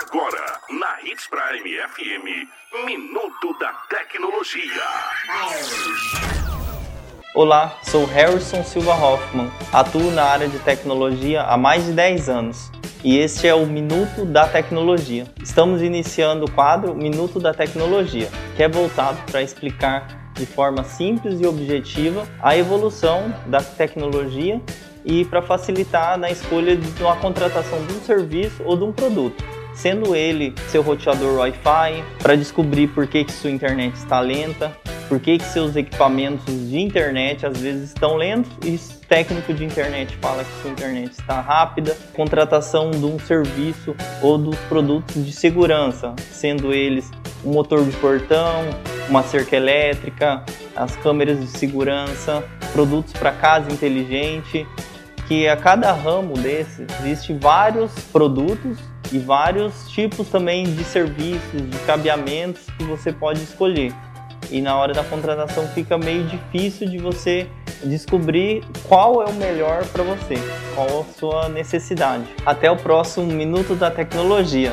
Agora, na Hits Prime FM, Minuto da Tecnologia. Olá, sou Harrison Silva Hoffman, atuo na área de tecnologia há mais de 10 anos. E este é o Minuto da Tecnologia. Estamos iniciando o quadro Minuto da Tecnologia, que é voltado para explicar de forma simples e objetiva a evolução da tecnologia e para facilitar na escolha de uma contratação de um serviço ou de um produto. Sendo ele seu roteador Wi-Fi, para descobrir por que, que sua internet está lenta, por que, que seus equipamentos de internet às vezes estão lentos e o técnico de internet fala que sua internet está rápida, contratação de um serviço ou dos produtos de segurança, sendo eles um motor de portão, uma cerca elétrica, as câmeras de segurança, produtos para casa inteligente, que a cada ramo desse existe vários produtos e vários tipos também de serviços, de cabeamentos que você pode escolher e na hora da contratação fica meio difícil de você descobrir qual é o melhor para você, qual a sua necessidade. Até o próximo Minuto da Tecnologia.